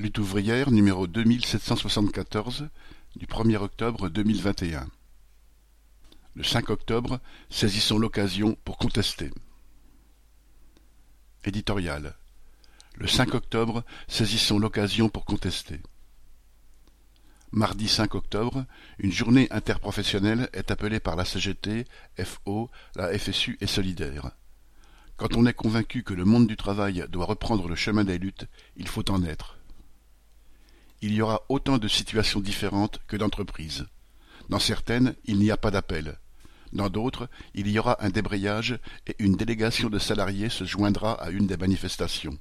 Lutte ouvrière numéro 2774 du 1er octobre 2021. Le 5 octobre, saisissons l'occasion pour contester. Éditorial. Le 5 octobre, saisissons l'occasion pour contester. Mardi 5 octobre, une journée interprofessionnelle est appelée par la CGT, FO, la FSU et Solidaire. Quand on est convaincu que le monde du travail doit reprendre le chemin des luttes, il faut en être. Il y aura autant de situations différentes que d'entreprises. Dans certaines, il n'y a pas d'appel. Dans d'autres, il y aura un débrayage et une délégation de salariés se joindra à une des manifestations.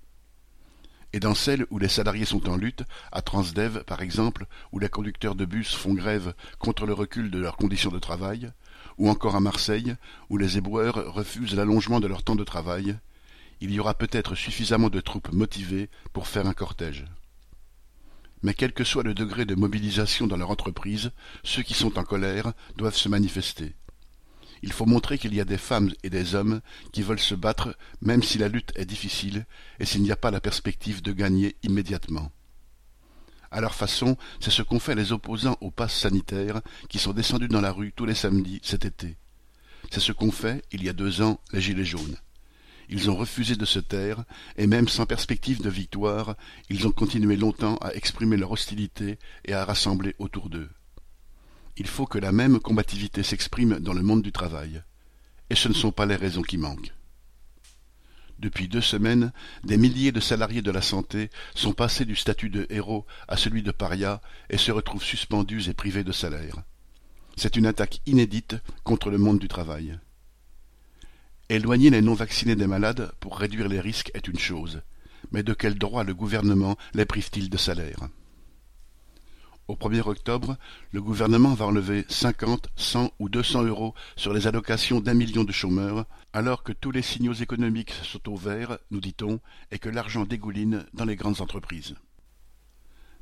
Et dans celles où les salariés sont en lutte, à Transdev par exemple, où les conducteurs de bus font grève contre le recul de leurs conditions de travail, ou encore à Marseille, où les éboueurs refusent l'allongement de leur temps de travail, il y aura peut-être suffisamment de troupes motivées pour faire un cortège. Mais quel que soit le degré de mobilisation dans leur entreprise, ceux qui sont en colère doivent se manifester. Il faut montrer qu'il y a des femmes et des hommes qui veulent se battre même si la lutte est difficile et s'il n'y a pas la perspective de gagner immédiatement. À leur façon, c'est ce qu'ont fait les opposants au pass sanitaire qui sont descendus dans la rue tous les samedis cet été. C'est ce qu'ont fait, il y a deux ans, les Gilets jaunes. Ils ont refusé de se taire, et même sans perspective de victoire, ils ont continué longtemps à exprimer leur hostilité et à rassembler autour d'eux. Il faut que la même combativité s'exprime dans le monde du travail. Et ce ne sont pas les raisons qui manquent. Depuis deux semaines, des milliers de salariés de la santé sont passés du statut de héros à celui de paria et se retrouvent suspendus et privés de salaire. C'est une attaque inédite contre le monde du travail. Éloigner les non-vaccinés des malades pour réduire les risques est une chose, mais de quel droit le gouvernement les prive-t-il de salaire? Au 1er octobre, le gouvernement va enlever 50, 100 ou 200 euros sur les allocations d'un million de chômeurs, alors que tous les signaux économiques sont au vert, nous dit-on, et que l'argent dégouline dans les grandes entreprises.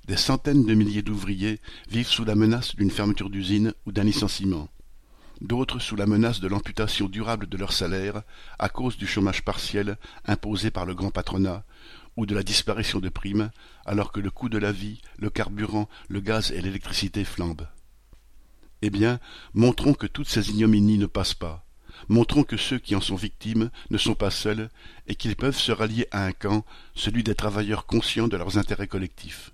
Des centaines de milliers d'ouvriers vivent sous la menace d'une fermeture d'usine ou d'un licenciement. D'autres sous la menace de l'amputation durable de leur salaire à cause du chômage partiel imposé par le grand patronat ou de la disparition de primes, alors que le coût de la vie, le carburant, le gaz et l'électricité flambent. Eh bien, montrons que toutes ces ignominies ne passent pas. Montrons que ceux qui en sont victimes ne sont pas seuls et qu'ils peuvent se rallier à un camp, celui des travailleurs conscients de leurs intérêts collectifs.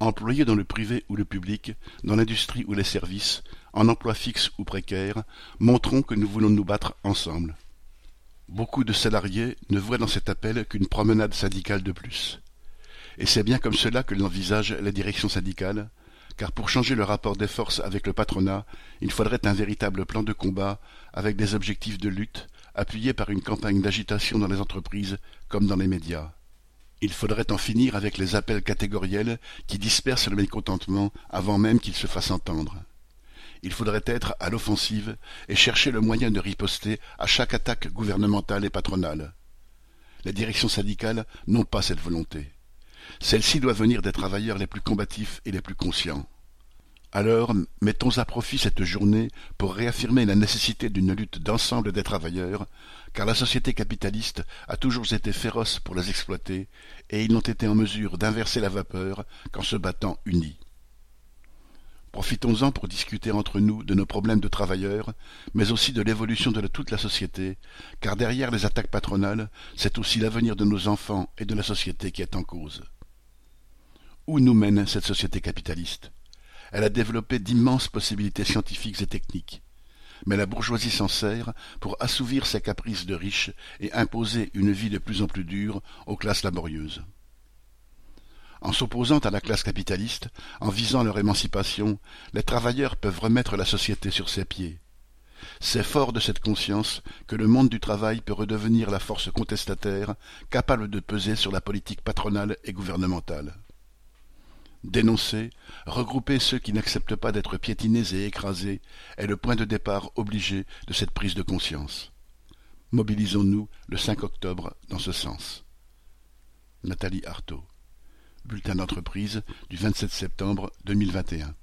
Employés dans le privé ou le public, dans l'industrie ou les services, en emploi fixe ou précaire, montrons que nous voulons nous battre ensemble. Beaucoup de salariés ne voient dans cet appel qu'une promenade syndicale de plus. Et c'est bien comme cela que l'envisage la direction syndicale, car pour changer le rapport des forces avec le patronat, il faudrait un véritable plan de combat avec des objectifs de lutte, appuyés par une campagne d'agitation dans les entreprises comme dans les médias. Il faudrait en finir avec les appels catégoriels qui dispersent le mécontentement avant même qu'il se fasse entendre il faudrait être à l'offensive et chercher le moyen de riposter à chaque attaque gouvernementale et patronale. Les directions syndicales n'ont pas cette volonté. Celle-ci doit venir des travailleurs les plus combatifs et les plus conscients. Alors, mettons à profit cette journée pour réaffirmer la nécessité d'une lutte d'ensemble des travailleurs, car la société capitaliste a toujours été féroce pour les exploiter, et ils n'ont été en mesure d'inverser la vapeur qu'en se battant unis. Profitons-en pour discuter entre nous de nos problèmes de travailleurs, mais aussi de l'évolution de toute la société, car derrière les attaques patronales, c'est aussi l'avenir de nos enfants et de la société qui est en cause. Où nous mène cette société capitaliste? Elle a développé d'immenses possibilités scientifiques et techniques, mais la bourgeoisie s'en sert pour assouvir ses caprices de riches et imposer une vie de plus en plus dure aux classes laborieuses. En s'opposant à la classe capitaliste, en visant leur émancipation, les travailleurs peuvent remettre la société sur ses pieds. C'est fort de cette conscience que le monde du travail peut redevenir la force contestataire capable de peser sur la politique patronale et gouvernementale. Dénoncer, regrouper ceux qui n'acceptent pas d'être piétinés et écrasés est le point de départ obligé de cette prise de conscience. Mobilisons-nous le 5 octobre dans ce sens. Nathalie Artaud Bulletin d'entreprise du 27 septembre 2021.